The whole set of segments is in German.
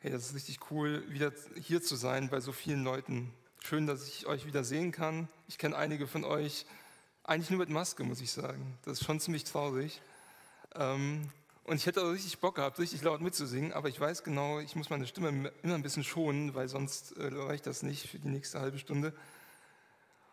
Hey, das ist richtig cool, wieder hier zu sein bei so vielen Leuten. Schön, dass ich euch wieder sehen kann. Ich kenne einige von euch eigentlich nur mit Maske, muss ich sagen. Das ist schon ziemlich traurig. Ähm, und ich hätte auch richtig Bock gehabt, richtig laut mitzusingen, aber ich weiß genau, ich muss meine Stimme immer ein bisschen schonen, weil sonst äh, reicht das nicht für die nächste halbe Stunde.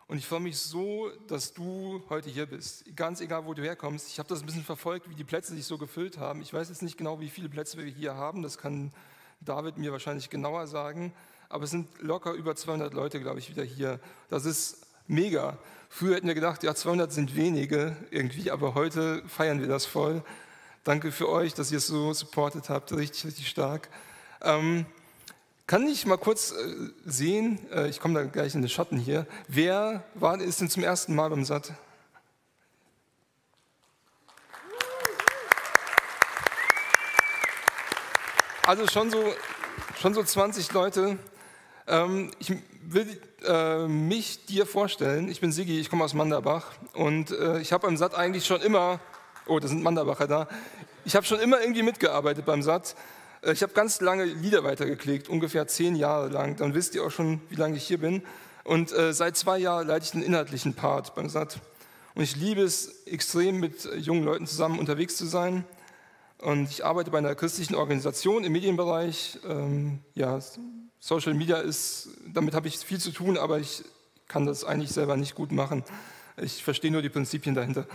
Und ich freue mich so, dass du heute hier bist. Ganz egal, wo du herkommst. Ich habe das ein bisschen verfolgt, wie die Plätze sich so gefüllt haben. Ich weiß jetzt nicht genau, wie viele Plätze wir hier haben. Das kann David mir wahrscheinlich genauer sagen. Aber es sind locker über 200 Leute, glaube ich, wieder hier. Das ist mega. Früher hätten wir gedacht, ja, 200 sind wenige irgendwie, aber heute feiern wir das voll. Danke für euch, dass ihr es so supportet habt, richtig, richtig stark. Ähm, kann ich mal kurz äh, sehen, äh, ich komme da gleich in den Schatten hier, wer war, ist denn zum ersten Mal beim Satt? Also schon so, schon so 20 Leute. Ähm, ich will äh, mich dir vorstellen. Ich bin Sigi, ich komme aus Manderbach und äh, ich habe beim Satt eigentlich schon immer Oh, da sind Manderbacher da. Ich habe schon immer irgendwie mitgearbeitet beim Satz. Äh, ich habe ganz lange Lieder weitergeklickt, ungefähr zehn Jahre lang. Dann wisst ihr auch schon, wie lange ich hier bin. Und äh, seit zwei Jahren leite ich den inhaltlichen Part beim SAT. Und ich liebe es extrem, mit jungen Leuten zusammen unterwegs zu sein. Und ich arbeite bei einer christlichen Organisation im Medienbereich. Ähm, ja, Social Media ist, damit habe ich viel zu tun, aber ich kann das eigentlich selber nicht gut machen. Ich verstehe nur die Prinzipien dahinter.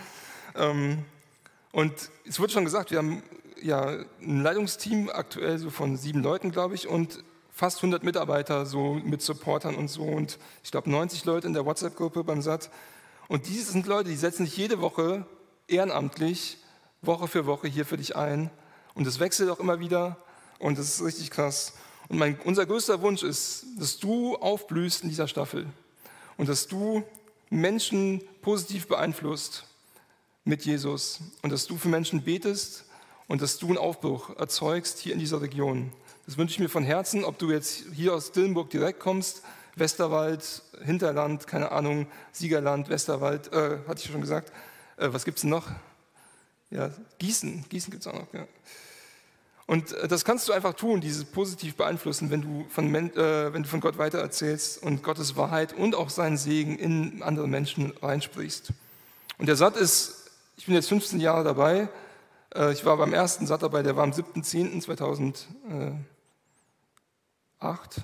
Ähm, und es wurde schon gesagt, wir haben ja ein Leitungsteam aktuell so von sieben Leuten, glaube ich, und fast 100 Mitarbeiter so mit Supportern und so und ich glaube 90 Leute in der WhatsApp-Gruppe beim SAT. Und diese sind Leute, die setzen sich jede Woche ehrenamtlich, Woche für Woche hier für dich ein. Und es wechselt auch immer wieder und das ist richtig krass. Und mein, unser größter Wunsch ist, dass du aufblühst in dieser Staffel und dass du Menschen positiv beeinflusst mit Jesus und dass du für Menschen betest und dass du einen Aufbruch erzeugst hier in dieser Region. Das wünsche ich mir von Herzen, ob du jetzt hier aus Dillenburg direkt kommst, Westerwald, Hinterland, keine Ahnung, Siegerland, Westerwald, äh, hatte ich schon gesagt. Äh, was gibt es noch? Ja, Gießen, Gießen gibt es auch noch. Ja. Und äh, das kannst du einfach tun, dieses positiv beeinflussen, wenn du, von, äh, wenn du von Gott weitererzählst und Gottes Wahrheit und auch seinen Segen in andere Menschen reinsprichst. Und der Satt ist ich bin jetzt 15 Jahre dabei. Äh, ich war beim ersten SAT dabei, der war am 7.10.2008,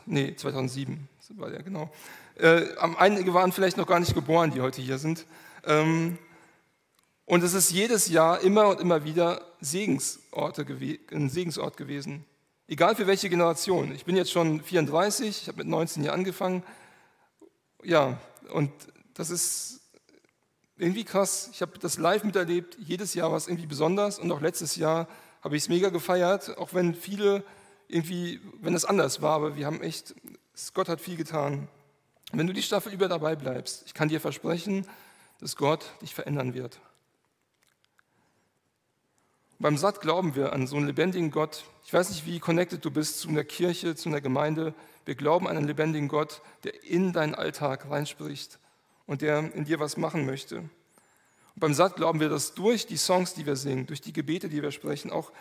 nee, 2007 war der, genau. Äh, einige waren vielleicht noch gar nicht geboren, die heute hier sind. Ähm, und es ist jedes Jahr immer und immer wieder Segensorte ein Segensort gewesen. Egal für welche Generation. Ich bin jetzt schon 34, ich habe mit 19 Jahren angefangen. Ja, und das ist irgendwie krass. Ich habe das live miterlebt. Jedes Jahr war es irgendwie besonders und auch letztes Jahr habe ich es mega gefeiert, auch wenn viele irgendwie, wenn es anders war, aber wir haben echt, Gott hat viel getan. Wenn du die Staffel über dabei bleibst, ich kann dir versprechen, dass Gott dich verändern wird. Beim Satt glauben wir an so einen lebendigen Gott. Ich weiß nicht, wie connected du bist zu einer Kirche, zu einer Gemeinde. Wir glauben an einen lebendigen Gott, der in deinen Alltag reinspricht und der in dir was machen möchte. Und beim Satt glauben wir, dass durch die Songs, die wir singen, durch die Gebete, die wir sprechen, auch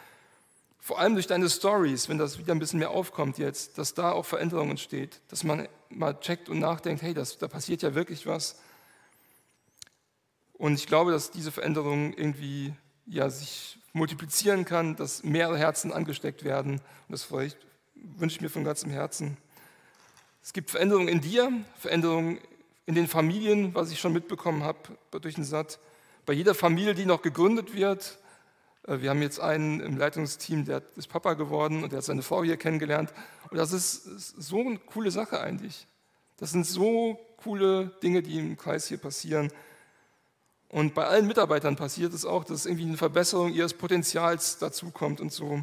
vor allem durch deine Stories, wenn das wieder ein bisschen mehr aufkommt jetzt, dass da auch Veränderung entsteht, dass man mal checkt und nachdenkt, hey, das, da passiert ja wirklich was. Und ich glaube, dass diese Veränderung irgendwie ja, sich multiplizieren kann, dass mehrere Herzen angesteckt werden. Und das wünsche ich mir von ganzem Herzen. Es gibt Veränderungen in dir, Veränderungen in den Familien, was ich schon mitbekommen habe durch den Satt, bei jeder Familie, die noch gegründet wird. Äh, wir haben jetzt einen im Leitungsteam, der ist Papa geworden und der hat seine Frau hier kennengelernt. Und das ist so eine coole Sache eigentlich. Das sind so coole Dinge, die im Kreis hier passieren. Und bei allen Mitarbeitern passiert es auch, dass irgendwie eine Verbesserung ihres Potenzials dazukommt und so.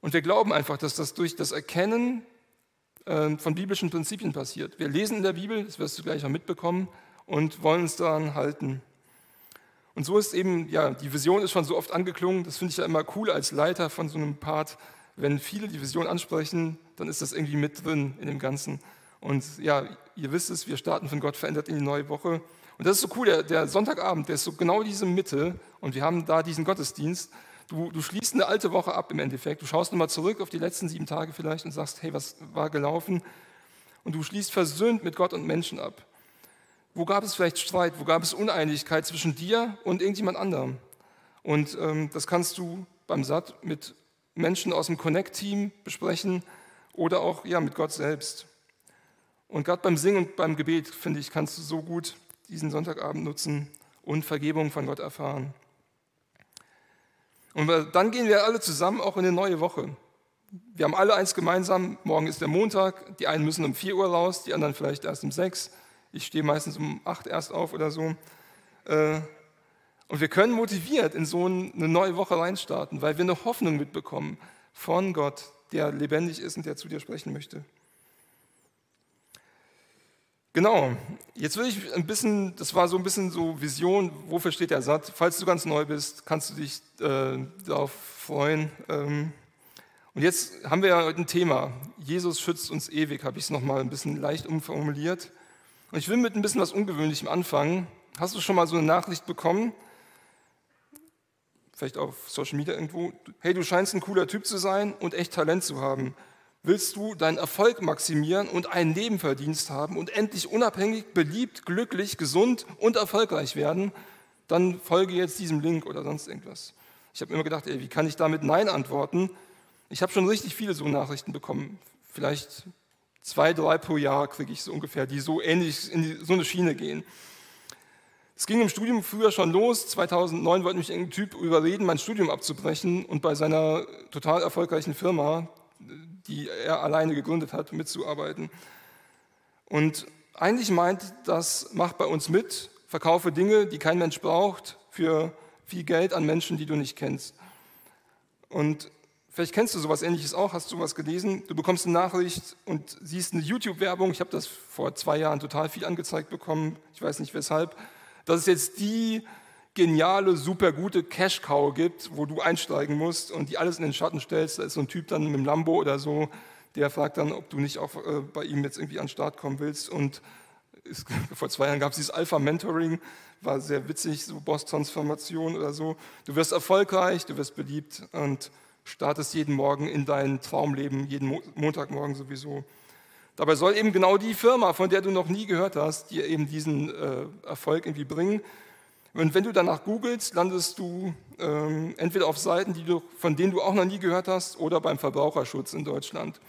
Und wir glauben einfach, dass das durch das Erkennen ähm, von biblischen Prinzipien passiert. Wir lesen in der Bibel, das wirst du gleich noch mitbekommen, und wollen uns daran halten. Und so ist eben, ja, die Vision ist schon so oft angeklungen, das finde ich ja immer cool als Leiter von so einem Part. Wenn viele die Vision ansprechen, dann ist das irgendwie mit drin in dem Ganzen. Und ja, ihr wisst es, wir starten von Gott verändert in die neue Woche. Und das ist so cool, der, der Sonntagabend, der ist so genau diese Mitte und wir haben da diesen Gottesdienst. Du, du schließt eine alte Woche ab im Endeffekt. Du schaust nochmal zurück auf die letzten sieben Tage vielleicht und sagst, hey, was war gelaufen? Und du schließt versöhnt mit Gott und Menschen ab. Wo gab es vielleicht Streit? Wo gab es Uneinigkeit zwischen dir und irgendjemand anderem? Und ähm, das kannst du beim Satt mit Menschen aus dem Connect-Team besprechen oder auch ja, mit Gott selbst. Und gerade beim Singen und beim Gebet, finde ich, kannst du so gut diesen Sonntagabend nutzen und Vergebung von Gott erfahren. Und dann gehen wir alle zusammen auch in eine neue Woche. Wir haben alle eins gemeinsam, morgen ist der Montag, die einen müssen um 4 Uhr raus, die anderen vielleicht erst um 6. Ich stehe meistens um 8 erst auf oder so. Äh, und wir können motiviert in so eine neue Woche reinstarten, weil wir eine Hoffnung mitbekommen von Gott, der lebendig ist und der zu dir sprechen möchte. Genau, jetzt will ich ein bisschen, das war so ein bisschen so Vision, wofür steht der Satz? Falls du ganz neu bist, kannst du dich äh, darauf freuen. Ähm, und jetzt haben wir ja heute ein Thema. Jesus schützt uns ewig, habe ich es nochmal ein bisschen leicht umformuliert. Und ich will mit ein bisschen was Ungewöhnlichem anfangen. Hast du schon mal so eine Nachricht bekommen? Vielleicht auf Social Media irgendwo. Hey, du scheinst ein cooler Typ zu sein und echt Talent zu haben. Willst du deinen Erfolg maximieren und einen Nebenverdienst haben und endlich unabhängig, beliebt, glücklich, gesund und erfolgreich werden? Dann folge jetzt diesem Link oder sonst irgendwas. Ich habe immer gedacht, ey, wie kann ich damit Nein antworten? Ich habe schon richtig viele so Nachrichten bekommen. Vielleicht zwei, drei pro Jahr kriege ich so ungefähr, die so ähnlich in die, so eine Schiene gehen. Es ging im Studium früher schon los. 2009 wollte mich ein Typ überreden, mein Studium abzubrechen und bei seiner total erfolgreichen Firma die er alleine gegründet hat, mitzuarbeiten. Und eigentlich meint das, mach bei uns mit, verkaufe Dinge, die kein Mensch braucht, für viel Geld an Menschen, die du nicht kennst. Und vielleicht kennst du sowas ähnliches auch, hast du was gelesen, du bekommst eine Nachricht und siehst eine YouTube-Werbung, ich habe das vor zwei Jahren total viel angezeigt bekommen, ich weiß nicht weshalb, das ist jetzt die geniale, super gute Cash-Cow gibt, wo du einsteigen musst und die alles in den Schatten stellst. Da ist so ein Typ dann mit dem Lambo oder so, der fragt dann, ob du nicht auch äh, bei ihm jetzt irgendwie an den Start kommen willst. Und ist, vor zwei Jahren gab es dieses Alpha-Mentoring, war sehr witzig, so Boss-Transformation oder so. Du wirst erfolgreich, du wirst beliebt und startest jeden Morgen in dein Traumleben, jeden Mo Montagmorgen sowieso. Dabei soll eben genau die Firma, von der du noch nie gehört hast, dir eben diesen äh, Erfolg irgendwie bringen. Und wenn du danach googelst, landest du ähm, entweder auf Seiten, die du, von denen du auch noch nie gehört hast, oder beim Verbraucherschutz in Deutschland.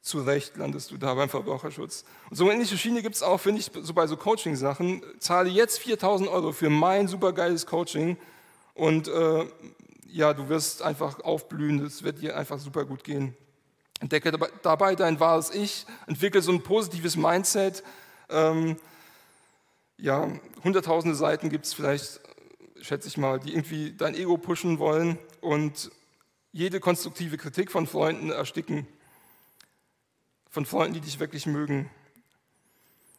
Zu Recht landest du da beim Verbraucherschutz. Und so eine ähnliche Schiene gibt es auch, finde ich, so bei so Coaching-Sachen. Zahle jetzt 4000 Euro für mein supergeiles Coaching und äh, ja, du wirst einfach aufblühen, es wird dir einfach super gut gehen. Entdecke dabei dein wahres Ich, entwickle so ein positives Mindset. Ähm, ja, hunderttausende Seiten gibt es vielleicht, schätze ich mal, die irgendwie dein Ego pushen wollen und jede konstruktive Kritik von Freunden ersticken. Von Freunden, die dich wirklich mögen.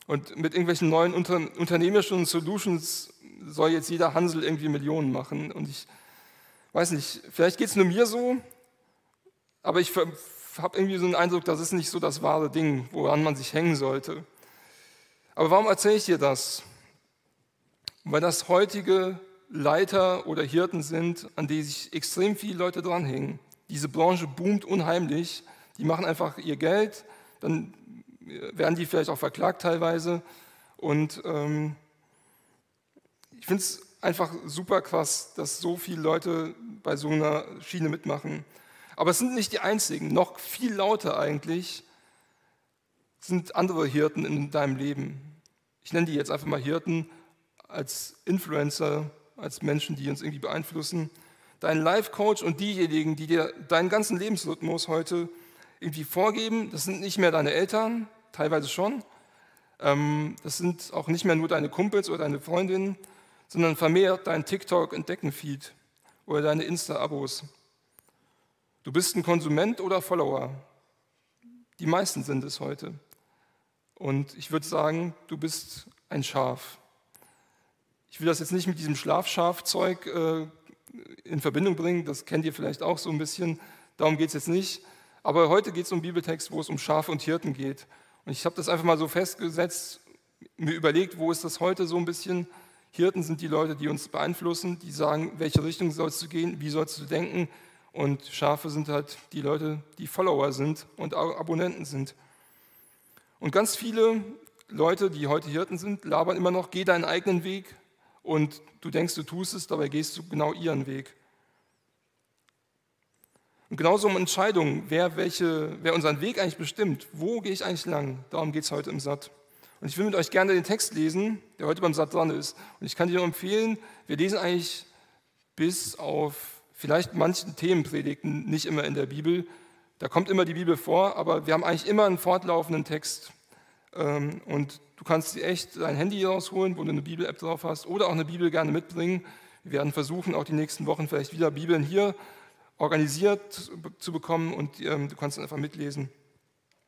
Und mit irgendwelchen neuen unter, unternehmerischen Solutions soll jetzt jeder Hansel irgendwie Millionen machen. Und ich weiß nicht, vielleicht geht es nur mir so, aber ich habe irgendwie so einen Eindruck, das ist nicht so das wahre Ding, woran man sich hängen sollte. Aber warum erzähle ich dir das? Weil das heutige Leiter oder Hirten sind, an die sich extrem viele Leute dranhängen. Diese Branche boomt unheimlich. Die machen einfach ihr Geld, dann werden die vielleicht auch verklagt teilweise. Und ähm, ich finde es einfach super krass, dass so viele Leute bei so einer Schiene mitmachen. Aber es sind nicht die einzigen. Noch viel lauter eigentlich sind andere Hirten in deinem Leben. Ich nenne die jetzt einfach mal Hirten als Influencer, als Menschen, die uns irgendwie beeinflussen. Dein Life-Coach und diejenigen, die dir deinen ganzen Lebensrhythmus heute irgendwie vorgeben, das sind nicht mehr deine Eltern, teilweise schon. Ähm, das sind auch nicht mehr nur deine Kumpels oder deine Freundinnen, sondern vermehrt dein TikTok-Entdecken-Feed oder deine Insta-Abos. Du bist ein Konsument oder Follower. Die meisten sind es heute. Und ich würde sagen, du bist ein Schaf. Ich will das jetzt nicht mit diesem Schlafschafzeug äh, in Verbindung bringen, das kennt ihr vielleicht auch so ein bisschen, darum geht es jetzt nicht. Aber heute geht es um Bibeltext, wo es um Schafe und Hirten geht. Und ich habe das einfach mal so festgesetzt, mir überlegt, wo ist das heute so ein bisschen? Hirten sind die Leute, die uns beeinflussen, die sagen, welche Richtung sollst du gehen, wie sollst du denken. Und Schafe sind halt die Leute, die Follower sind und Abonnenten sind. Und ganz viele Leute, die heute Hirten sind, labern immer noch, geh deinen eigenen Weg und du denkst, du tust es, dabei gehst du genau ihren Weg. Und genauso um Entscheidungen, wer, welche, wer unseren Weg eigentlich bestimmt, wo gehe ich eigentlich lang, darum geht es heute im Satt. Und ich will mit euch gerne den Text lesen, der heute beim Satt dran ist. Und ich kann dir nur empfehlen, wir lesen eigentlich bis auf vielleicht manchen Themenpredigten nicht immer in der Bibel. Da kommt immer die Bibel vor, aber wir haben eigentlich immer einen fortlaufenden Text. Ähm, und du kannst dir echt dein Handy rausholen, wo du eine Bibel-App drauf hast, oder auch eine Bibel gerne mitbringen. Wir werden versuchen, auch die nächsten Wochen vielleicht wieder Bibeln hier organisiert zu bekommen und ähm, du kannst dann einfach mitlesen.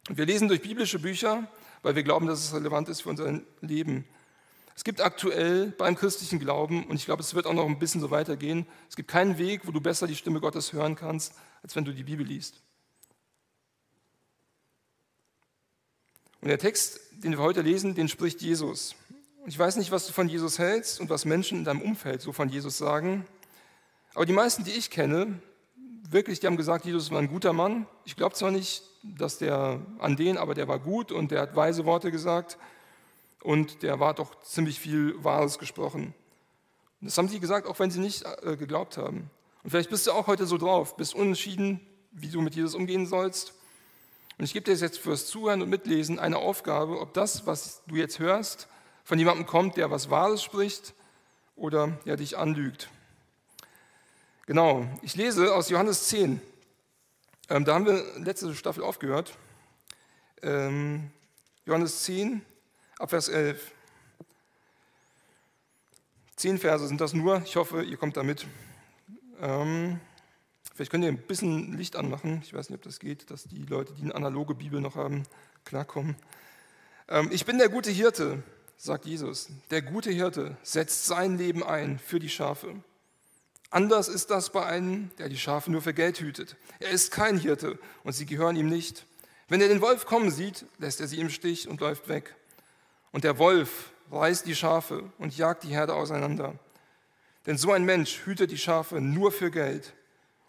Wir lesen durch biblische Bücher, weil wir glauben, dass es relevant ist für unser Leben. Es gibt aktuell beim christlichen Glauben, und ich glaube, es wird auch noch ein bisschen so weitergehen, es gibt keinen Weg, wo du besser die Stimme Gottes hören kannst, als wenn du die Bibel liest. Und der Text, den wir heute lesen, den spricht Jesus. Ich weiß nicht, was du von Jesus hältst und was Menschen in deinem Umfeld so von Jesus sagen, aber die meisten, die ich kenne, wirklich, die haben gesagt, Jesus war ein guter Mann. Ich glaube zwar nicht, dass der an den, aber der war gut und der hat weise Worte gesagt und der war doch ziemlich viel Wahres gesprochen. Und das haben sie gesagt, auch wenn sie nicht äh, geglaubt haben. Und vielleicht bist du auch heute so drauf, bist unentschieden, wie du mit Jesus umgehen sollst. Und ich gebe dir jetzt fürs Zuhören und Mitlesen eine Aufgabe, ob das, was du jetzt hörst, von jemandem kommt, der was Wahres spricht oder der dich anlügt. Genau, ich lese aus Johannes 10. Ähm, da haben wir letzte Staffel aufgehört. Ähm, Johannes 10, Abvers 11. Zehn Verse sind das nur. Ich hoffe, ihr kommt damit. Ähm, vielleicht könnt ihr ein bisschen Licht anmachen. Ich weiß nicht, ob das geht, dass die Leute, die eine analoge Bibel noch haben, klarkommen. Ähm, ich bin der gute Hirte, sagt Jesus. Der gute Hirte setzt sein Leben ein für die Schafe. Anders ist das bei einem, der die Schafe nur für Geld hütet. Er ist kein Hirte und sie gehören ihm nicht. Wenn er den Wolf kommen sieht, lässt er sie im Stich und läuft weg. Und der Wolf reißt die Schafe und jagt die Herde auseinander. Denn so ein Mensch hütet die Schafe nur für Geld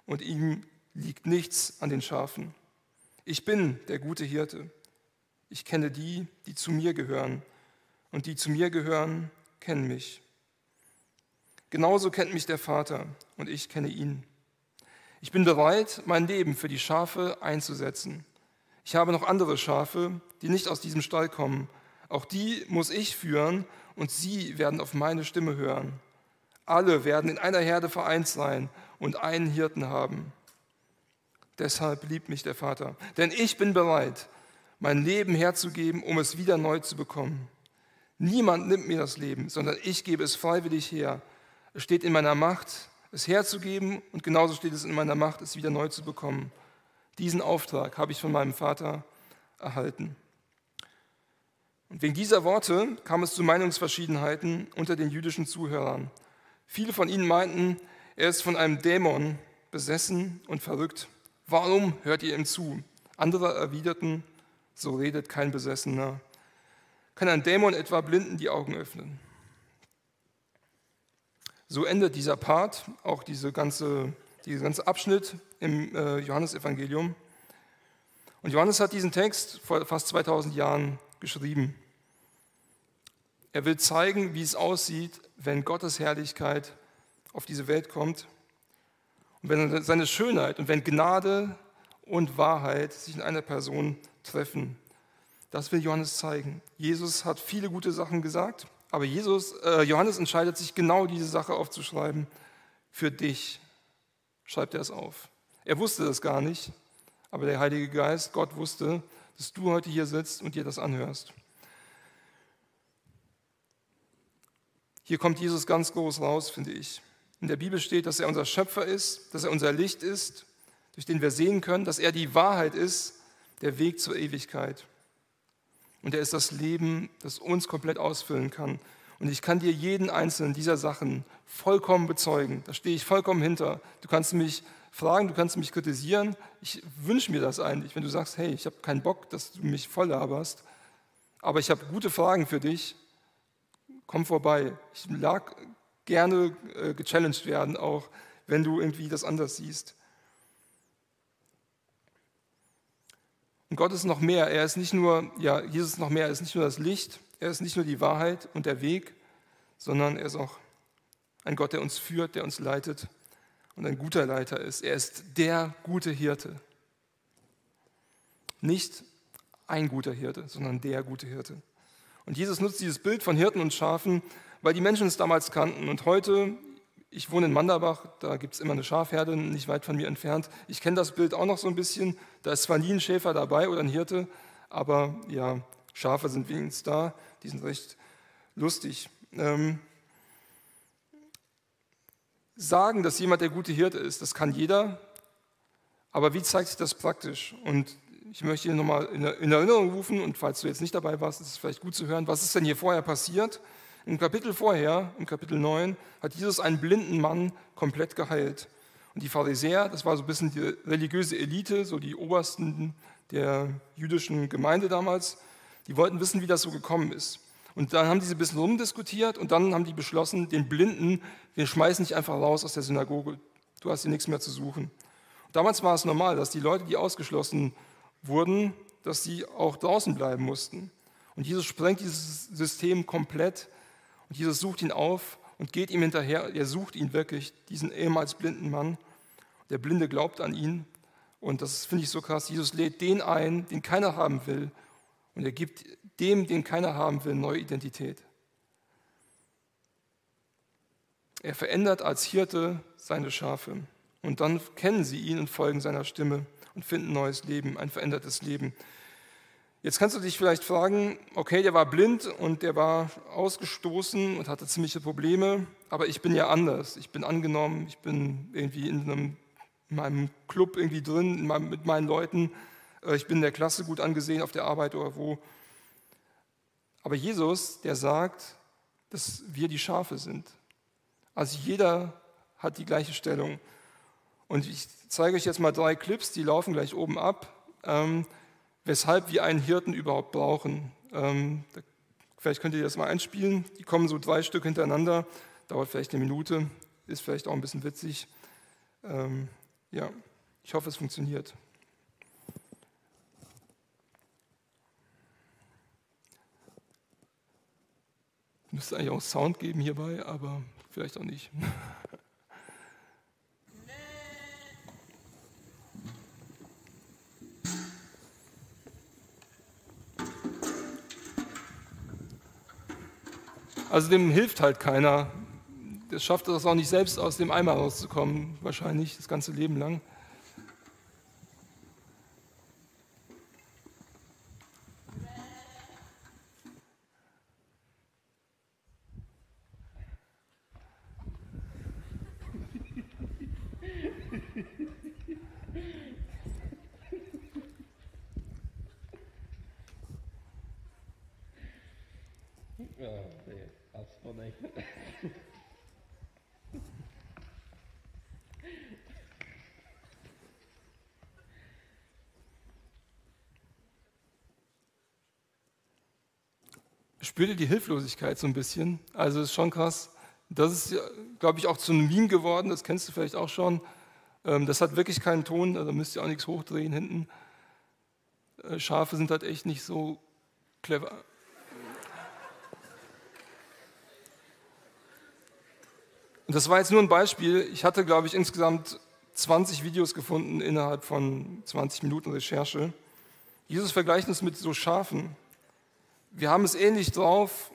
und ihm liegt nichts an den Schafen. Ich bin der gute Hirte. Ich kenne die, die zu mir gehören. Und die zu mir gehören, kennen mich. Genauso kennt mich der Vater und ich kenne ihn. Ich bin bereit, mein Leben für die Schafe einzusetzen. Ich habe noch andere Schafe, die nicht aus diesem Stall kommen. Auch die muss ich führen und sie werden auf meine Stimme hören. Alle werden in einer Herde vereint sein und einen Hirten haben. Deshalb liebt mich der Vater, denn ich bin bereit, mein Leben herzugeben, um es wieder neu zu bekommen. Niemand nimmt mir das Leben, sondern ich gebe es freiwillig her. Es steht in meiner Macht, es herzugeben und genauso steht es in meiner Macht, es wieder neu zu bekommen. Diesen Auftrag habe ich von meinem Vater erhalten. Und wegen dieser Worte kam es zu Meinungsverschiedenheiten unter den jüdischen Zuhörern. Viele von ihnen meinten, er ist von einem Dämon besessen und verrückt. Warum hört ihr ihm zu? Andere erwiderten, so redet kein Besessener. Kann ein Dämon etwa Blinden die Augen öffnen? So endet dieser Part, auch diese ganze, dieser ganze Abschnitt im äh, Johannesevangelium. Und Johannes hat diesen Text vor fast 2000 Jahren geschrieben. Er will zeigen, wie es aussieht, wenn Gottes Herrlichkeit auf diese Welt kommt und wenn seine Schönheit und wenn Gnade und Wahrheit sich in einer Person treffen. Das will Johannes zeigen. Jesus hat viele gute Sachen gesagt aber Jesus, äh, Johannes entscheidet sich genau diese Sache aufzuschreiben. Für dich schreibt er es auf. Er wusste das gar nicht, aber der Heilige Geist, Gott wusste, dass du heute hier sitzt und dir das anhörst. Hier kommt Jesus ganz groß raus, finde ich. In der Bibel steht, dass er unser Schöpfer ist, dass er unser Licht ist, durch den wir sehen können, dass er die Wahrheit ist, der Weg zur Ewigkeit. Und er ist das Leben, das uns komplett ausfüllen kann. Und ich kann dir jeden einzelnen dieser Sachen vollkommen bezeugen. Da stehe ich vollkommen hinter. Du kannst mich fragen, du kannst mich kritisieren. Ich wünsche mir das eigentlich, wenn du sagst, hey, ich habe keinen Bock, dass du mich voll laberst. Aber ich habe gute Fragen für dich. komm vorbei. Ich lag gerne äh, gechallenged werden, auch wenn du irgendwie das anders siehst. Und Gott ist noch mehr. Er ist nicht nur, ja, Jesus ist noch mehr. Er ist nicht nur das Licht, er ist nicht nur die Wahrheit und der Weg, sondern er ist auch ein Gott, der uns führt, der uns leitet und ein guter Leiter ist. Er ist der gute Hirte. Nicht ein guter Hirte, sondern der gute Hirte. Und Jesus nutzt dieses Bild von Hirten und Schafen, weil die Menschen es damals kannten. Und heute, ich wohne in Manderbach, da gibt es immer eine Schafherde, nicht weit von mir entfernt. Ich kenne das Bild auch noch so ein bisschen. Da ist zwar nie ein Schäfer dabei oder ein Hirte, aber ja, Schafe sind wenigstens da. Die sind recht lustig. Ähm, sagen, dass jemand der gute Hirte ist, das kann jeder. Aber wie zeigt sich das praktisch? Und ich möchte hier nochmal in Erinnerung rufen, und falls du jetzt nicht dabei warst, ist es vielleicht gut zu hören, was ist denn hier vorher passiert? Im Kapitel vorher, im Kapitel 9, hat Jesus einen blinden Mann komplett geheilt. Und die Pharisäer, das war so ein bisschen die religiöse Elite, so die Obersten der jüdischen Gemeinde damals, die wollten wissen, wie das so gekommen ist. Und dann haben die ein bisschen rumdiskutiert und dann haben die beschlossen, den Blinden, wir schmeißen nicht einfach raus aus der Synagoge. Du hast hier nichts mehr zu suchen. Und damals war es normal, dass die Leute, die ausgeschlossen wurden, dass sie auch draußen bleiben mussten. Und Jesus sprengt dieses System komplett und Jesus sucht ihn auf und geht ihm hinterher. Er sucht ihn wirklich, diesen ehemals blinden Mann. Der Blinde glaubt an ihn und das finde ich so krass. Jesus lädt den ein, den keiner haben will und er gibt dem, den keiner haben will, neue Identität. Er verändert als Hirte seine Schafe und dann kennen sie ihn und folgen seiner Stimme und finden neues Leben, ein verändertes Leben. Jetzt kannst du dich vielleicht fragen, okay, der war blind und der war ausgestoßen und hatte ziemliche Probleme, aber ich bin ja anders. Ich bin angenommen, ich bin irgendwie in, einem, in meinem Club irgendwie drin, meinem, mit meinen Leuten. Äh, ich bin in der Klasse gut angesehen auf der Arbeit oder wo. Aber Jesus, der sagt, dass wir die Schafe sind. Also jeder hat die gleiche Stellung. Und ich zeige euch jetzt mal drei Clips, die laufen gleich oben ab, ähm, weshalb wir einen Hirten überhaupt brauchen. Ähm, da, vielleicht könnt ihr das mal einspielen. Die kommen so drei Stück hintereinander, dauert vielleicht eine Minute, ist vielleicht auch ein bisschen witzig. Ähm, ja, ich hoffe, es funktioniert. Müsste eigentlich auch Sound geben hierbei, aber vielleicht auch nicht. Also dem hilft halt keiner. Das schafft es auch nicht selbst aus dem Eimer rauszukommen, wahrscheinlich das ganze Leben lang. Spürte die Hilflosigkeit so ein bisschen. Also ist schon krass. Das ist, glaube ich, auch zu einem Meme geworden, das kennst du vielleicht auch schon. Ähm, das hat wirklich keinen Ton, da müsst ihr auch nichts hochdrehen hinten. Äh, Schafe sind halt echt nicht so clever. Und das war jetzt nur ein Beispiel. Ich hatte, glaube ich, insgesamt 20 Videos gefunden innerhalb von 20 Minuten Recherche. Jesus vergleicht uns mit so Schafen. Wir haben es ähnlich drauf,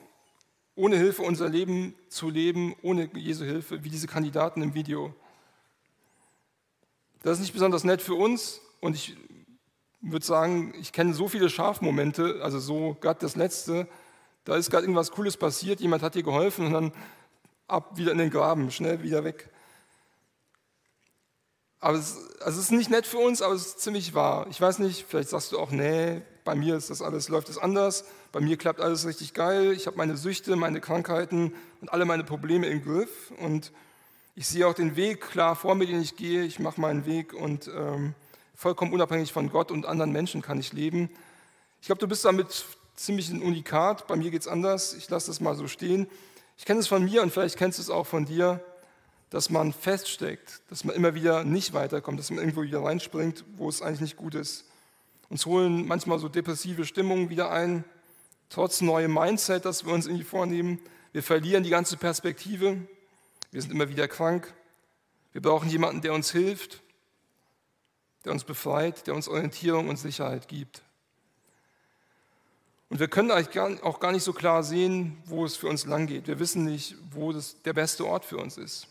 ohne Hilfe unser Leben zu leben, ohne Jesu Hilfe, wie diese Kandidaten im Video. Das ist nicht besonders nett für uns und ich würde sagen, ich kenne so viele Schafmomente, also so gerade das letzte, da ist gerade irgendwas Cooles passiert, jemand hat dir geholfen und dann ab wieder in den Graben, schnell wieder weg. Aber es, also es ist nicht nett für uns, aber es ist ziemlich wahr. Ich weiß nicht, vielleicht sagst du auch, nee, bei mir ist das alles, läuft es anders, bei mir klappt alles richtig geil, ich habe meine Süchte, meine Krankheiten und alle meine Probleme im Griff und ich sehe auch den Weg klar vor mir, den ich gehe, ich mache meinen Weg und ähm, vollkommen unabhängig von Gott und anderen Menschen kann ich leben. Ich glaube, du bist damit ziemlich ein Unikat, bei mir geht es anders, ich lasse das mal so stehen. Ich kenne es von mir und vielleicht kennst du es auch von dir, dass man feststeckt, dass man immer wieder nicht weiterkommt, dass man irgendwo wieder reinspringt, wo es eigentlich nicht gut ist. Uns holen manchmal so depressive Stimmungen wieder ein, trotz neuem Mindset, das wir uns irgendwie vornehmen. Wir verlieren die ganze Perspektive. Wir sind immer wieder krank. Wir brauchen jemanden, der uns hilft, der uns befreit, der uns Orientierung und Sicherheit gibt. Und wir können eigentlich auch gar nicht so klar sehen, wo es für uns lang geht. Wir wissen nicht, wo das der beste Ort für uns ist.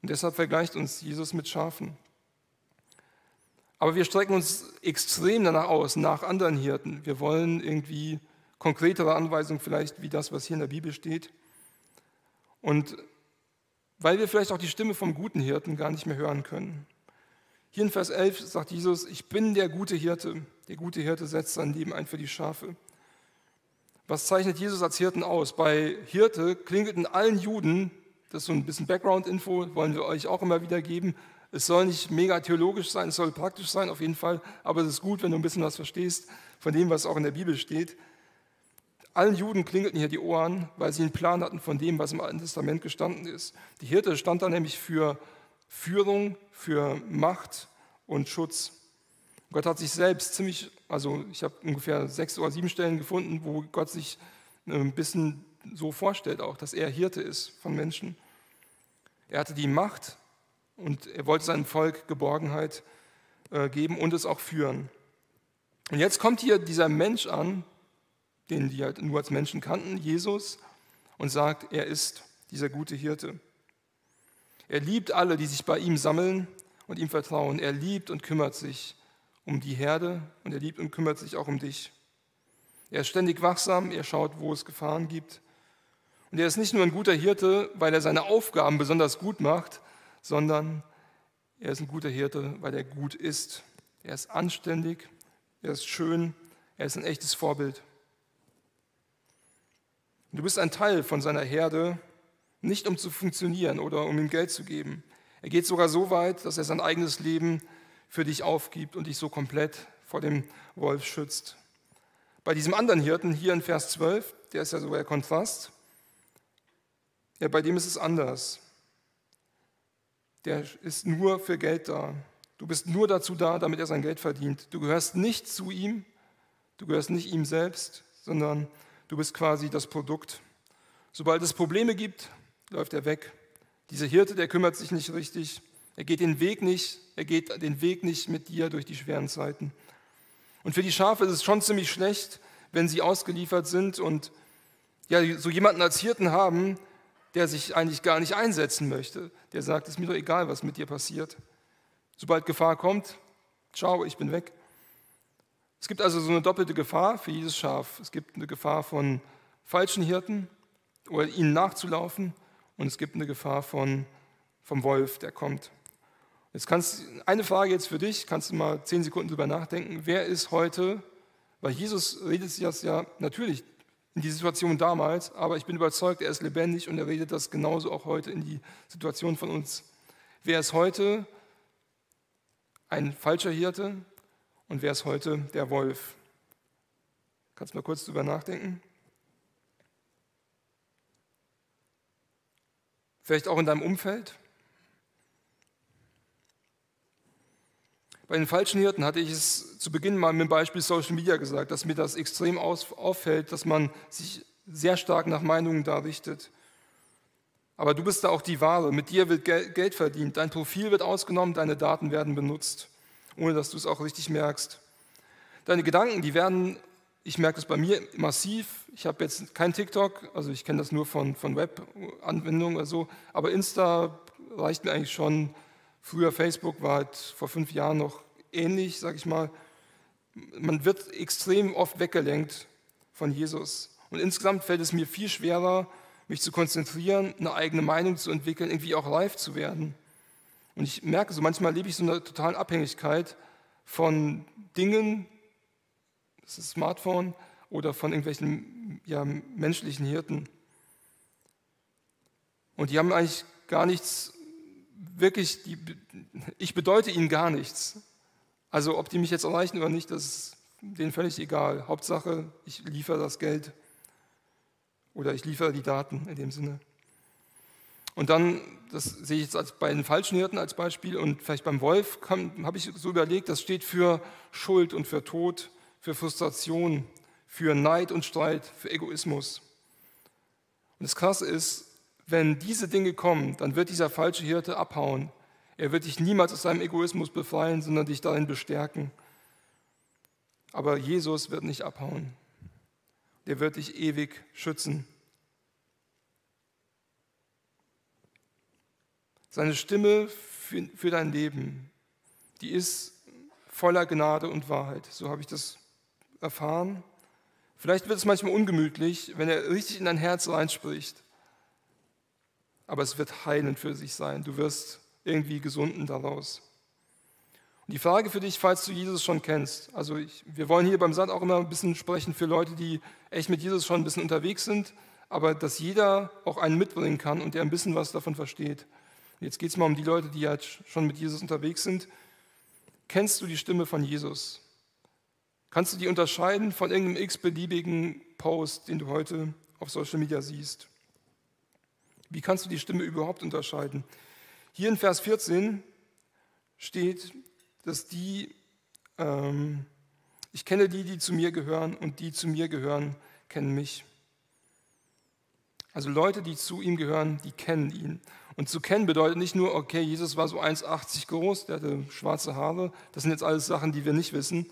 Und deshalb vergleicht uns Jesus mit Schafen. Aber wir strecken uns extrem danach aus, nach anderen Hirten. Wir wollen irgendwie konkretere Anweisungen vielleicht wie das, was hier in der Bibel steht. Und weil wir vielleicht auch die Stimme vom guten Hirten gar nicht mehr hören können. Hier in Vers 11 sagt Jesus, ich bin der gute Hirte. Der gute Hirte setzt sein Leben ein für die Schafe. Was zeichnet Jesus als Hirten aus? Bei Hirte klingelt in allen Juden, das ist so ein bisschen Background-Info, wollen wir euch auch immer wieder geben, es soll nicht mega theologisch sein, es soll praktisch sein auf jeden Fall, aber es ist gut, wenn du ein bisschen was verstehst von dem, was auch in der Bibel steht. Allen Juden klingelten hier die Ohren, weil sie einen Plan hatten von dem, was im Alten Testament gestanden ist. Die Hirte stand da nämlich für Führung, für Macht und Schutz. Gott hat sich selbst ziemlich, also ich habe ungefähr sechs oder sieben Stellen gefunden, wo Gott sich äh, ein bisschen so vorstellt auch, dass er Hirte ist von Menschen. Er hatte die Macht, und er wollte seinem Volk Geborgenheit äh, geben und es auch führen. Und jetzt kommt hier dieser Mensch an, den die halt nur als Menschen kannten, Jesus, und sagt, er ist dieser gute Hirte. Er liebt alle, die sich bei ihm sammeln und ihm vertrauen. Er liebt und kümmert sich um die Herde und er liebt und kümmert sich auch um dich. Er ist ständig wachsam, er schaut, wo es Gefahren gibt. Und er ist nicht nur ein guter Hirte, weil er seine Aufgaben besonders gut macht, sondern er ist ein guter Hirte, weil er gut ist. Er ist anständig, er ist schön, er ist ein echtes Vorbild. Du bist ein Teil von seiner Herde, nicht um zu funktionieren oder um ihm Geld zu geben. Er geht sogar so weit, dass er sein eigenes Leben für dich aufgibt und dich so komplett vor dem Wolf schützt. Bei diesem anderen Hirten hier in Vers 12, der ist ja so der Kontrast, ja, bei dem ist es anders der ist nur für Geld da. Du bist nur dazu da, damit er sein Geld verdient. Du gehörst nicht zu ihm, du gehörst nicht ihm selbst, sondern du bist quasi das Produkt. Sobald es Probleme gibt, läuft er weg. Dieser Hirte, der kümmert sich nicht richtig. Er geht den Weg nicht, er geht den Weg nicht mit dir durch die schweren Zeiten. Und für die Schafe ist es schon ziemlich schlecht, wenn sie ausgeliefert sind und ja, so jemanden als Hirten haben, der sich eigentlich gar nicht einsetzen möchte, der sagt, es ist mir doch egal, was mit dir passiert. Sobald Gefahr kommt, ciao, ich bin weg. Es gibt also so eine doppelte Gefahr für jedes Schaf. Es gibt eine Gefahr von falschen Hirten oder ihnen nachzulaufen und es gibt eine Gefahr von, vom Wolf, der kommt. Jetzt kannst eine Frage jetzt für dich, kannst du mal zehn Sekunden drüber nachdenken. Wer ist heute, weil Jesus redet sich das ja natürlich in die Situation damals, aber ich bin überzeugt, er ist lebendig und er redet das genauso auch heute in die Situation von uns. Wer ist heute ein falscher Hirte und wer ist heute der Wolf? Kannst du mal kurz drüber nachdenken? Vielleicht auch in deinem Umfeld? Bei den falschen Hirten hatte ich es zu Beginn mal mit dem Beispiel Social Media gesagt, dass mir das extrem auffällt, dass man sich sehr stark nach Meinungen da richtet. Aber du bist da auch die Ware. Mit dir wird Geld verdient. Dein Profil wird ausgenommen, deine Daten werden benutzt, ohne dass du es auch richtig merkst. Deine Gedanken, die werden, ich merke das bei mir massiv. Ich habe jetzt kein TikTok, also ich kenne das nur von, von Web-Anwendungen oder so, aber Insta reicht mir eigentlich schon Früher Facebook war halt vor fünf Jahren noch ähnlich, sag ich mal. Man wird extrem oft weggelenkt von Jesus. Und insgesamt fällt es mir viel schwerer, mich zu konzentrieren, eine eigene Meinung zu entwickeln, irgendwie auch live zu werden. Und ich merke so, manchmal lebe ich so eine totale Abhängigkeit von Dingen, das ist Smartphone, oder von irgendwelchen ja, menschlichen Hirten. Und die haben eigentlich gar nichts wirklich, die, ich bedeute ihnen gar nichts. Also ob die mich jetzt erreichen oder nicht, das ist denen völlig egal. Hauptsache, ich liefere das Geld. Oder ich liefere die Daten in dem Sinne. Und dann, das sehe ich jetzt als bei den falschen Hirten als Beispiel und vielleicht beim Wolf habe ich so überlegt, das steht für Schuld und für Tod, für Frustration, für Neid und Streit, für Egoismus. Und das Krasse ist, wenn diese Dinge kommen, dann wird dieser falsche Hirte abhauen. Er wird dich niemals aus seinem Egoismus befreien, sondern dich darin bestärken. Aber Jesus wird nicht abhauen. Der wird dich ewig schützen. Seine Stimme für, für dein Leben, die ist voller Gnade und Wahrheit. So habe ich das erfahren. Vielleicht wird es manchmal ungemütlich, wenn er richtig in dein Herz reinspricht. Aber es wird heilend für sich sein. Du wirst irgendwie gesunden daraus. Und die Frage für dich, falls du Jesus schon kennst, also ich, wir wollen hier beim Sand auch immer ein bisschen sprechen für Leute, die echt mit Jesus schon ein bisschen unterwegs sind, aber dass jeder auch einen mitbringen kann und der ein bisschen was davon versteht. Jetzt geht es mal um die Leute, die halt schon mit Jesus unterwegs sind. Kennst du die Stimme von Jesus? Kannst du die unterscheiden von irgendeinem x-beliebigen Post, den du heute auf Social Media siehst? Wie kannst du die Stimme überhaupt unterscheiden? Hier in Vers 14 steht, dass die, ähm, ich kenne die, die zu mir gehören und die zu mir gehören, kennen mich. Also Leute, die zu ihm gehören, die kennen ihn. Und zu kennen bedeutet nicht nur, okay, Jesus war so 1,80 groß, der hatte schwarze Haare. Das sind jetzt alles Sachen, die wir nicht wissen.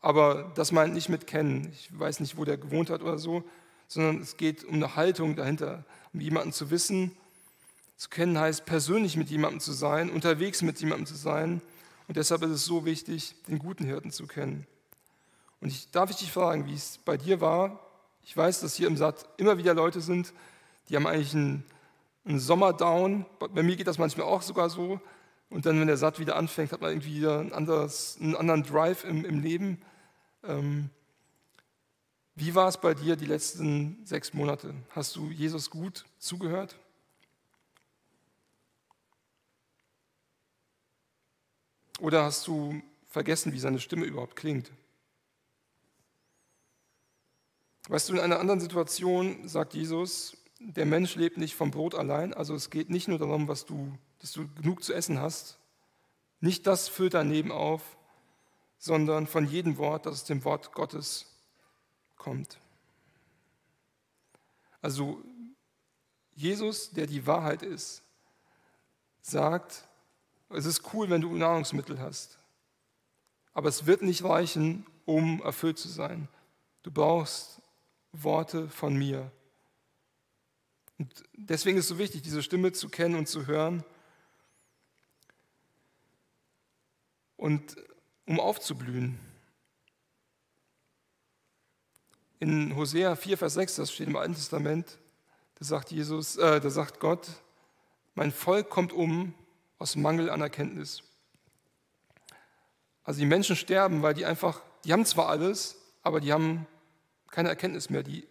Aber das meint nicht mit kennen. Ich weiß nicht, wo der gewohnt hat oder so, sondern es geht um eine Haltung dahinter, um jemanden zu wissen. Zu kennen heißt, persönlich mit jemandem zu sein, unterwegs mit jemandem zu sein. Und deshalb ist es so wichtig, den guten Hirten zu kennen. Und ich, darf ich dich fragen, wie es bei dir war? Ich weiß, dass hier im Satt immer wieder Leute sind, die haben eigentlich einen ein Sommerdown. Bei mir geht das manchmal auch sogar so. Und dann, wenn der Satt wieder anfängt, hat man irgendwie wieder ein anderes, einen anderen Drive im, im Leben. Ähm, wie war es bei dir die letzten sechs Monate? Hast du Jesus gut zugehört? Oder hast du vergessen, wie seine Stimme überhaupt klingt? Weißt du, in einer anderen Situation sagt Jesus, der Mensch lebt nicht vom Brot allein. Also es geht nicht nur darum, was du, dass du genug zu essen hast. Nicht das füllt dein Leben auf, sondern von jedem Wort, das aus dem Wort Gottes kommt. Also Jesus, der die Wahrheit ist, sagt, es ist cool, wenn du Nahrungsmittel hast, aber es wird nicht reichen, um erfüllt zu sein. Du brauchst Worte von mir. Und deswegen ist es so wichtig, diese Stimme zu kennen und zu hören. Und um aufzublühen. In Hosea 4, Vers 6, das steht im Alten Testament, da sagt Jesus, äh, da sagt Gott, mein Volk kommt um aus Mangel an Erkenntnis. Also die Menschen sterben, weil die einfach, die haben zwar alles, aber die haben keine Erkenntnis mehr, die,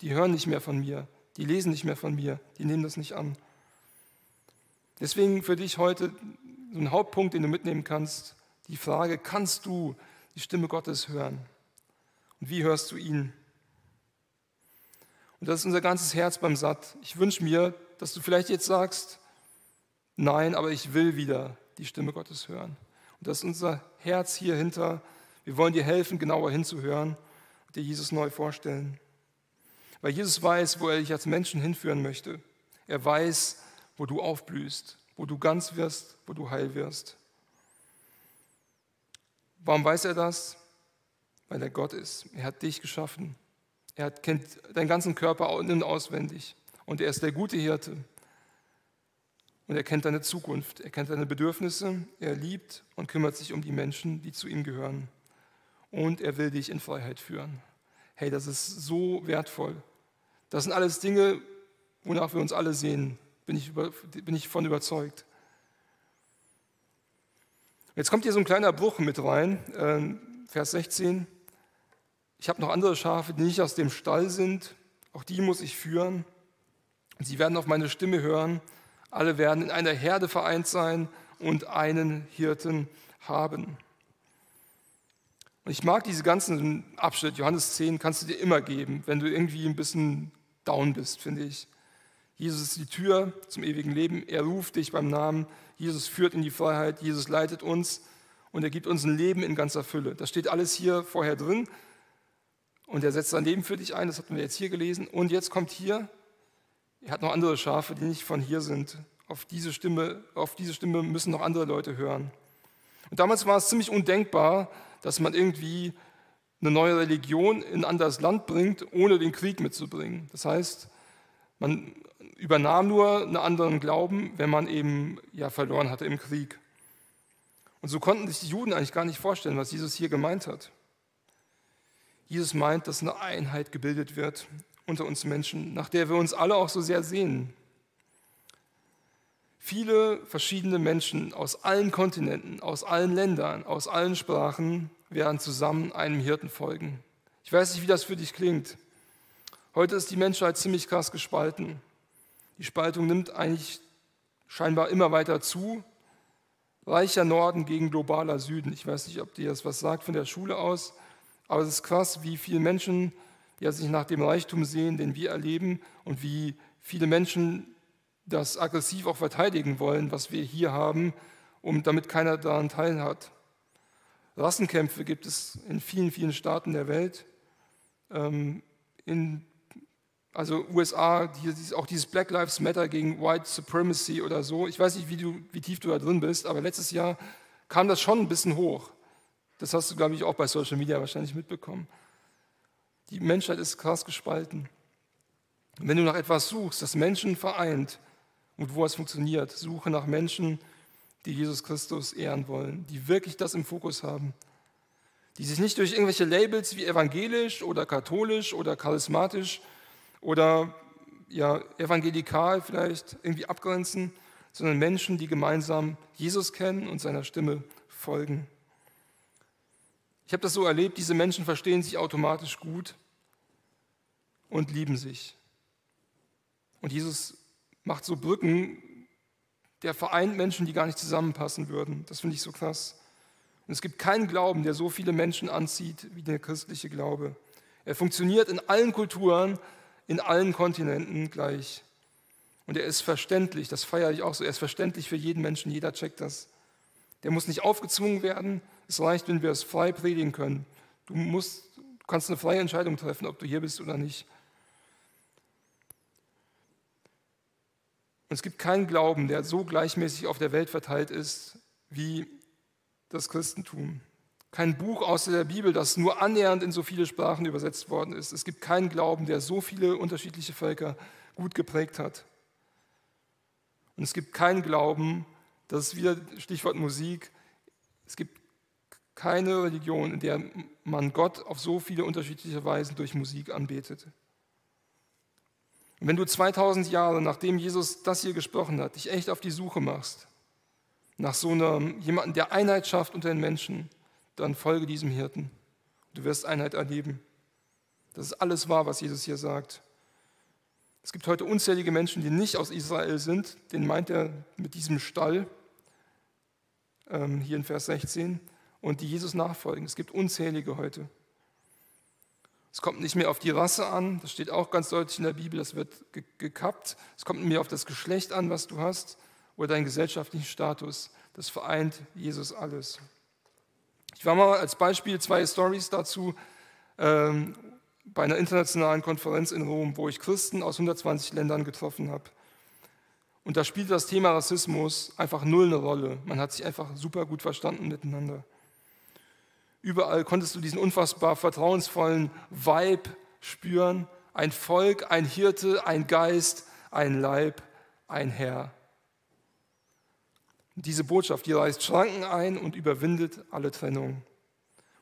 die hören nicht mehr von mir. Die lesen nicht mehr von mir, die nehmen das nicht an. Deswegen für dich heute so ein Hauptpunkt, den du mitnehmen kannst, die Frage, kannst du die Stimme Gottes hören? Und wie hörst du ihn? Und das ist unser ganzes Herz beim Satt. Ich wünsche mir, dass du vielleicht jetzt sagst, nein, aber ich will wieder die Stimme Gottes hören. Und das ist unser Herz hier hinter. Wir wollen dir helfen, genauer hinzuhören und dir Jesus neu vorstellen. Weil Jesus weiß, wo er dich als Menschen hinführen möchte. Er weiß, wo du aufblühst, wo du ganz wirst, wo du heil wirst. Warum weiß er das? Weil er Gott ist. Er hat dich geschaffen. Er kennt deinen ganzen Körper in- und auswendig. Und er ist der gute Hirte. Und er kennt deine Zukunft. Er kennt deine Bedürfnisse. Er liebt und kümmert sich um die Menschen, die zu ihm gehören. Und er will dich in Freiheit führen. Hey, das ist so wertvoll. Das sind alles Dinge, wonach wir uns alle sehen, bin ich, über, bin ich von überzeugt. Jetzt kommt hier so ein kleiner Bruch mit rein, äh, Vers 16. Ich habe noch andere Schafe, die nicht aus dem Stall sind, auch die muss ich führen. Sie werden auf meine Stimme hören, alle werden in einer Herde vereint sein und einen Hirten haben. Und ich mag diese ganzen Abschnitte, Johannes 10 kannst du dir immer geben, wenn du irgendwie ein bisschen down bist, finde ich. Jesus ist die Tür zum ewigen Leben. Er ruft dich beim Namen. Jesus führt in die Freiheit. Jesus leitet uns und er gibt uns ein Leben in ganzer Fülle. Das steht alles hier vorher drin. Und er setzt sein Leben für dich ein. Das hatten wir jetzt hier gelesen. Und jetzt kommt hier, er hat noch andere Schafe, die nicht von hier sind. Auf diese Stimme, auf diese Stimme müssen noch andere Leute hören. Und damals war es ziemlich undenkbar, dass man irgendwie eine neue Religion in ein anderes Land bringt, ohne den Krieg mitzubringen. Das heißt, man übernahm nur einen anderen Glauben, wenn man eben ja verloren hatte im Krieg. Und so konnten sich die Juden eigentlich gar nicht vorstellen, was Jesus hier gemeint hat. Jesus meint, dass eine Einheit gebildet wird unter uns Menschen, nach der wir uns alle auch so sehr sehen. Viele verschiedene Menschen aus allen Kontinenten, aus allen Ländern, aus allen Sprachen werden zusammen einem Hirten folgen. Ich weiß nicht, wie das für dich klingt. Heute ist die Menschheit ziemlich krass gespalten. Die Spaltung nimmt eigentlich scheinbar immer weiter zu. Reicher Norden gegen globaler Süden. Ich weiß nicht, ob dir das was sagt von der Schule aus, aber es ist krass, wie viele Menschen ja, sich nach dem Reichtum sehen, den wir erleben und wie viele Menschen das aggressiv auch verteidigen wollen, was wir hier haben, um damit keiner daran teilhat. Rassenkämpfe gibt es in vielen, vielen Staaten der Welt. Ähm, in, also USA, auch dieses Black Lives Matter gegen White Supremacy oder so. Ich weiß nicht, wie, du, wie tief du da drin bist, aber letztes Jahr kam das schon ein bisschen hoch. Das hast du, glaube ich, auch bei Social Media wahrscheinlich mitbekommen. Die Menschheit ist krass gespalten. wenn du nach etwas suchst, das Menschen vereint, und wo es funktioniert. Suche nach Menschen, die Jesus Christus ehren wollen, die wirklich das im Fokus haben, die sich nicht durch irgendwelche Labels wie evangelisch oder katholisch oder charismatisch oder ja, evangelikal vielleicht irgendwie abgrenzen, sondern Menschen, die gemeinsam Jesus kennen und seiner Stimme folgen. Ich habe das so erlebt, diese Menschen verstehen sich automatisch gut und lieben sich. Und Jesus macht so Brücken, der vereint Menschen, die gar nicht zusammenpassen würden. Das finde ich so krass. Und es gibt keinen Glauben, der so viele Menschen anzieht wie der christliche Glaube. Er funktioniert in allen Kulturen, in allen Kontinenten gleich. Und er ist verständlich, das feiere ich auch so, er ist verständlich für jeden Menschen, jeder checkt das. Der muss nicht aufgezwungen werden, es reicht, wenn wir es frei predigen können. Du, musst, du kannst eine freie Entscheidung treffen, ob du hier bist oder nicht. Und es gibt keinen Glauben, der so gleichmäßig auf der Welt verteilt ist wie das Christentum. Kein Buch außer der Bibel, das nur annähernd in so viele Sprachen übersetzt worden ist. Es gibt keinen Glauben, der so viele unterschiedliche Völker gut geprägt hat. Und es gibt keinen Glauben, das ist wieder Stichwort Musik, es gibt keine Religion, in der man Gott auf so viele unterschiedliche Weisen durch Musik anbetet. Und wenn du 2000 Jahre, nachdem Jesus das hier gesprochen hat, dich echt auf die Suche machst, nach so einem jemanden, der Einheit schafft unter den Menschen, dann folge diesem Hirten. Du wirst Einheit erleben. Das ist alles wahr, was Jesus hier sagt. Es gibt heute unzählige Menschen, die nicht aus Israel sind, den meint er mit diesem Stall, ähm, hier in Vers 16, und die Jesus nachfolgen. Es gibt unzählige heute. Es kommt nicht mehr auf die Rasse an, das steht auch ganz deutlich in der Bibel, das wird gekappt. Es kommt mehr auf das Geschlecht an, was du hast, oder deinen gesellschaftlichen Status. Das vereint Jesus alles. Ich war mal als Beispiel zwei Stories dazu ähm, bei einer internationalen Konferenz in Rom, wo ich Christen aus 120 Ländern getroffen habe. Und da spielte das Thema Rassismus einfach null eine Rolle. Man hat sich einfach super gut verstanden miteinander. Überall konntest du diesen unfassbar vertrauensvollen Vibe spüren. Ein Volk, ein Hirte, ein Geist, ein Leib, ein Herr. Diese Botschaft, die reißt Schranken ein und überwindet alle Trennung.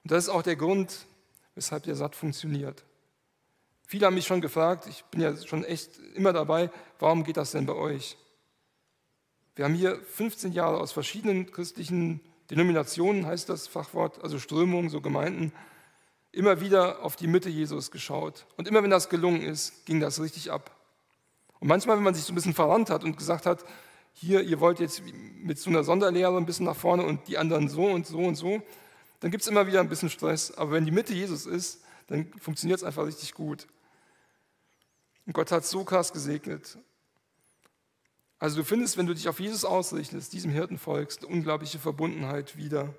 Und das ist auch der Grund, weshalb der Satt funktioniert. Viele haben mich schon gefragt, ich bin ja schon echt immer dabei, warum geht das denn bei euch? Wir haben hier 15 Jahre aus verschiedenen christlichen Denominationen heißt das Fachwort, also Strömungen, so Gemeinden, immer wieder auf die Mitte Jesus geschaut. Und immer wenn das gelungen ist, ging das richtig ab. Und manchmal, wenn man sich so ein bisschen verrannt hat und gesagt hat, hier, ihr wollt jetzt mit so einer Sonderlehre ein bisschen nach vorne und die anderen so und so und so, dann gibt es immer wieder ein bisschen Stress. Aber wenn die Mitte Jesus ist, dann funktioniert es einfach richtig gut. Und Gott hat so krass gesegnet. Also du findest, wenn du dich auf Jesus ausrichtest, diesem Hirten folgst, unglaubliche Verbundenheit wieder.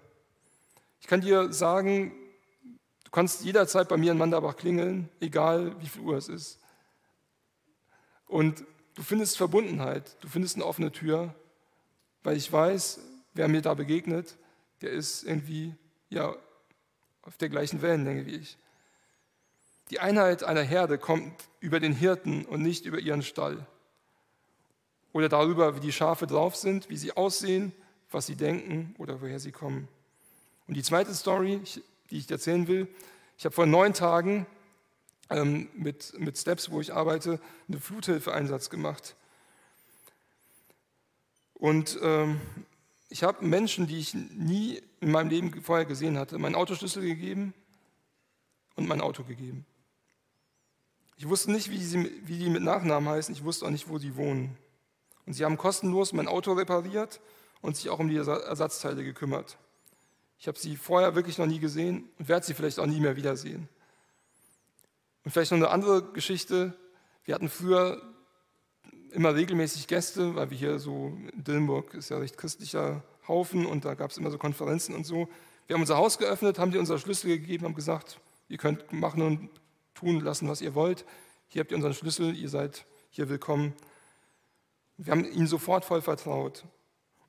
Ich kann dir sagen, du kannst jederzeit bei mir in Mandabach klingeln, egal wie viel Uhr es ist. Und du findest Verbundenheit, du findest eine offene Tür, weil ich weiß, wer mir da begegnet, der ist irgendwie ja, auf der gleichen Wellenlänge wie ich. Die Einheit einer Herde kommt über den Hirten und nicht über ihren Stall. Oder darüber, wie die Schafe drauf sind, wie sie aussehen, was sie denken oder woher sie kommen. Und die zweite Story, die ich erzählen will, ich habe vor neun Tagen ähm, mit, mit Steps, wo ich arbeite, einen Fluthilfeeinsatz gemacht. Und ähm, ich habe Menschen, die ich nie in meinem Leben vorher gesehen hatte, meinen Autoschlüssel gegeben und mein Auto gegeben. Ich wusste nicht, wie, sie, wie die mit Nachnamen heißen, ich wusste auch nicht, wo sie wohnen. Und sie haben kostenlos mein Auto repariert und sich auch um die Ersatzteile gekümmert. Ich habe sie vorher wirklich noch nie gesehen und werde sie vielleicht auch nie mehr wiedersehen. Und vielleicht noch eine andere Geschichte. Wir hatten früher immer regelmäßig Gäste, weil wir hier so Dillenburg ist ja recht christlicher Haufen und da gab es immer so Konferenzen und so. Wir haben unser Haus geöffnet, haben dir unsere Schlüssel gegeben, haben gesagt, ihr könnt machen und tun lassen, was ihr wollt. Hier habt ihr unseren Schlüssel, ihr seid hier willkommen. Wir haben ihnen sofort voll vertraut.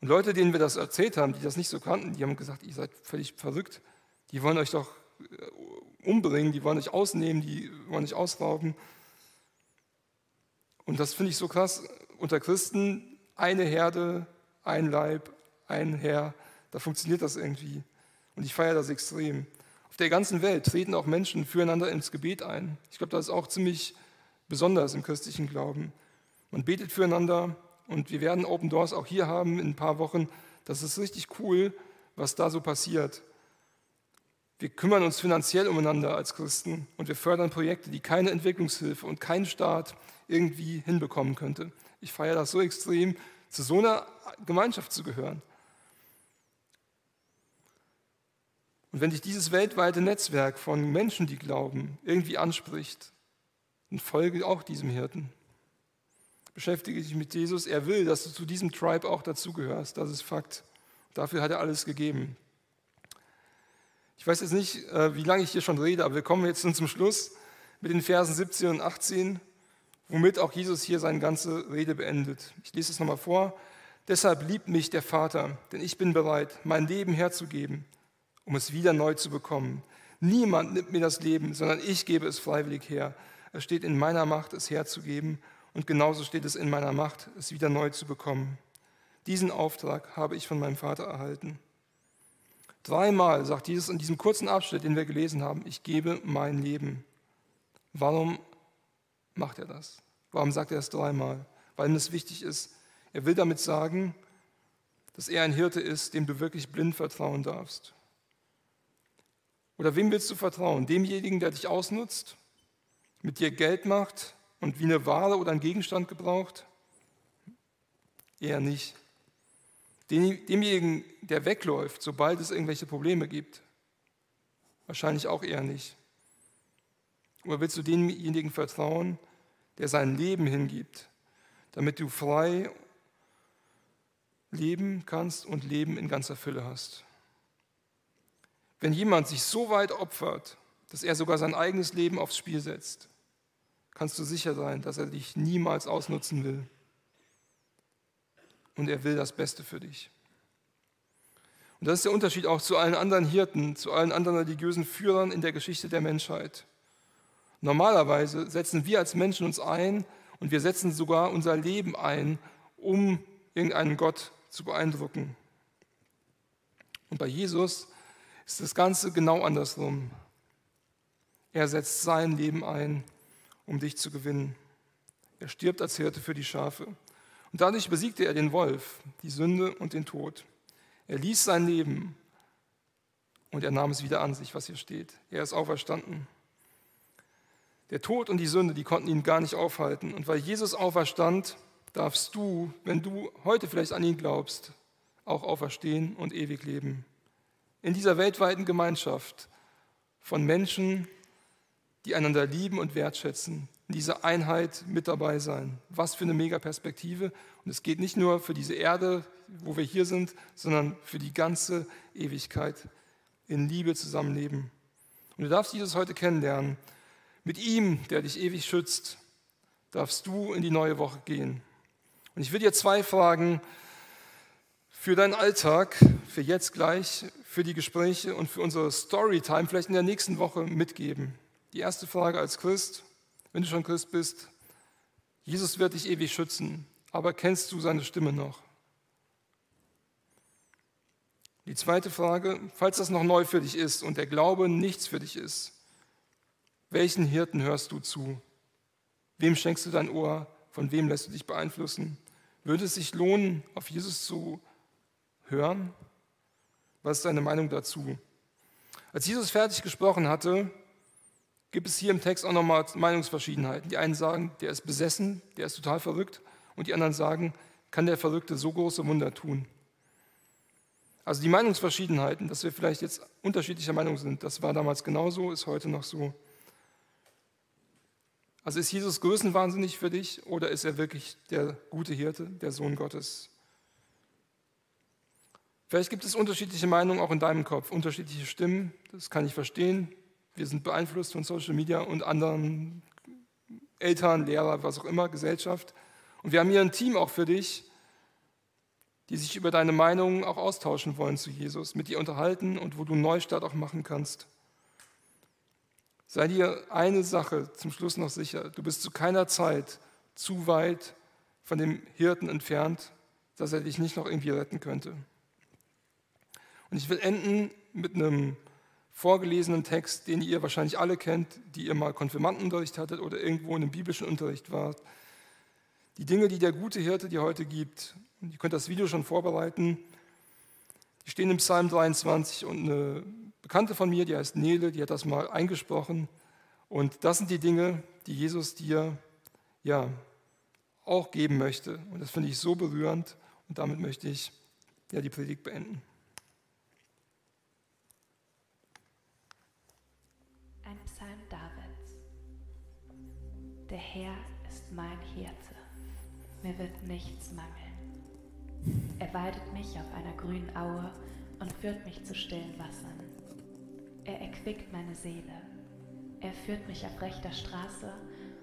Und Leute, denen wir das erzählt haben, die das nicht so kannten, die haben gesagt, ihr seid völlig verrückt. Die wollen euch doch äh, umbringen, die wollen euch ausnehmen, die wollen euch ausrauben. Und das finde ich so krass. Unter Christen eine Herde, ein Leib, ein Herr. Da funktioniert das irgendwie. Und ich feiere das extrem. Auf der ganzen Welt treten auch Menschen füreinander ins Gebet ein. Ich glaube, das ist auch ziemlich besonders im christlichen Glauben. Man betet füreinander und wir werden Open Doors auch hier haben in ein paar Wochen. Das ist richtig cool, was da so passiert. Wir kümmern uns finanziell umeinander als Christen und wir fördern Projekte, die keine Entwicklungshilfe und kein Staat irgendwie hinbekommen könnte. Ich feiere das so extrem, zu so einer Gemeinschaft zu gehören. Und wenn dich dieses weltweite Netzwerk von Menschen, die glauben, irgendwie anspricht, dann folge auch diesem Hirten. Beschäftige dich mit Jesus. Er will, dass du zu diesem Tribe auch dazugehörst. Das ist Fakt. Dafür hat er alles gegeben. Ich weiß jetzt nicht, äh, wie lange ich hier schon rede, aber wir kommen jetzt zum Schluss mit den Versen 17 und 18 womit auch Jesus hier seine ganze Rede beendet. Ich lese es nochmal vor. Deshalb liebt mich der Vater, denn ich bin bereit, mein Leben herzugeben, um es wieder neu zu bekommen. Niemand nimmt mir das Leben, sondern ich gebe es freiwillig her. Es steht in meiner Macht, es herzugeben, und genauso steht es in meiner Macht, es wieder neu zu bekommen. Diesen Auftrag habe ich von meinem Vater erhalten. Dreimal sagt Jesus in diesem kurzen Abschnitt, den wir gelesen haben, ich gebe mein Leben. Warum macht er das? Warum sagt er es dreimal? Weil ihm das wichtig ist. Er will damit sagen, dass er ein Hirte ist, dem du wirklich blind vertrauen darfst. Oder wem willst du vertrauen? Demjenigen, der dich ausnutzt, mit dir Geld macht und wie eine Ware oder ein Gegenstand gebraucht? Eher nicht. Demjenigen, der wegläuft, sobald es irgendwelche Probleme gibt? Wahrscheinlich auch eher nicht. Oder willst du demjenigen vertrauen, der sein Leben hingibt, damit du frei leben kannst und Leben in ganzer Fülle hast? Wenn jemand sich so weit opfert, dass er sogar sein eigenes Leben aufs Spiel setzt, kannst du sicher sein, dass er dich niemals ausnutzen will. Und er will das Beste für dich. Und das ist der Unterschied auch zu allen anderen Hirten, zu allen anderen religiösen Führern in der Geschichte der Menschheit. Normalerweise setzen wir als Menschen uns ein und wir setzen sogar unser Leben ein, um irgendeinen Gott zu beeindrucken. Und bei Jesus ist das Ganze genau andersrum. Er setzt sein Leben ein, um dich zu gewinnen. Er stirbt als Hirte für die Schafe. Und dadurch besiegte er den Wolf, die Sünde und den Tod. Er ließ sein Leben und er nahm es wieder an sich, was hier steht. Er ist auferstanden. Der Tod und die Sünde, die konnten ihn gar nicht aufhalten. Und weil Jesus auferstand, darfst du, wenn du heute vielleicht an ihn glaubst, auch auferstehen und ewig leben. In dieser weltweiten Gemeinschaft von Menschen, die einander lieben und wertschätzen, in dieser Einheit mit dabei sein. Was für eine Mega-Perspektive. Und es geht nicht nur für diese Erde, wo wir hier sind, sondern für die ganze Ewigkeit in Liebe zusammenleben. Und du darfst Jesus heute kennenlernen. Mit ihm, der dich ewig schützt, darfst du in die neue Woche gehen. Und ich will dir zwei Fragen für deinen Alltag, für jetzt gleich, für die Gespräche und für unsere Storytime vielleicht in der nächsten Woche mitgeben. Die erste Frage als Christ, wenn du schon Christ bist, Jesus wird dich ewig schützen, aber kennst du seine Stimme noch? Die zweite Frage, falls das noch neu für dich ist und der Glaube nichts für dich ist, welchen Hirten hörst du zu? Wem schenkst du dein Ohr? Von wem lässt du dich beeinflussen? Würde es sich lohnen, auf Jesus zu hören? Was ist deine Meinung dazu? Als Jesus fertig gesprochen hatte, gibt es hier im Text auch nochmal Meinungsverschiedenheiten. Die einen sagen, der ist besessen, der ist total verrückt. Und die anderen sagen, kann der Verrückte so große Wunder tun? Also die Meinungsverschiedenheiten, dass wir vielleicht jetzt unterschiedlicher Meinung sind, das war damals genauso, ist heute noch so. Also ist Jesus größenwahnsinnig für dich oder ist er wirklich der gute Hirte, der Sohn Gottes? Vielleicht gibt es unterschiedliche Meinungen auch in deinem Kopf, unterschiedliche Stimmen, das kann ich verstehen. Wir sind beeinflusst von Social Media und anderen Eltern, Lehrer, was auch immer, Gesellschaft. Und wir haben hier ein Team auch für dich, die sich über deine Meinungen auch austauschen wollen zu Jesus, mit dir unterhalten und wo du einen Neustart auch machen kannst. Sei dir eine Sache zum Schluss noch sicher, du bist zu keiner Zeit zu weit von dem Hirten entfernt, dass er dich nicht noch irgendwie retten könnte. Und ich will enden mit einem vorgelesenen Text, den ihr wahrscheinlich alle kennt, die ihr mal Konfirmandenunterricht hattet oder irgendwo in einem biblischen Unterricht wart. Die Dinge, die der gute Hirte dir heute gibt, und ihr könnt das Video schon vorbereiten, die stehen im Psalm 23 und eine Bekannte von mir, die heißt Nele, die hat das mal eingesprochen. Und das sind die Dinge, die Jesus dir ja auch geben möchte. Und das finde ich so berührend. Und damit möchte ich ja die Predigt beenden. Ein Psalm Davids. Der Herr ist mein Hirte. Mir wird nichts mangeln. Er weidet mich auf einer grünen Aue und führt mich zu stillen Wassern. Er erquickt meine Seele. Er führt mich auf rechter Straße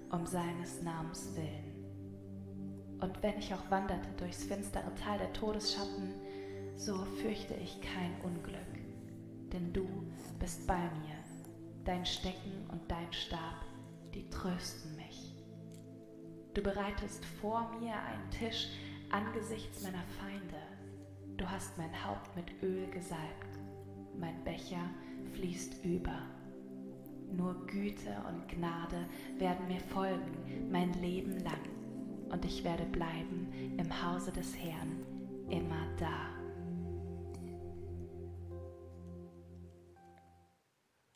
um seines Namens willen. Und wenn ich auch wanderte durchs finstere Tal der Todesschatten, so fürchte ich kein Unglück, denn du bist bei mir. Dein Stecken und dein Stab, die trösten mich. Du bereitest vor mir einen Tisch angesichts meiner Feinde. Du hast mein Haupt mit Öl gesalbt. Mein Becher fließt über. Nur Güte und Gnade werden mir folgen mein Leben lang, und ich werde bleiben im Hause des Herrn immer da.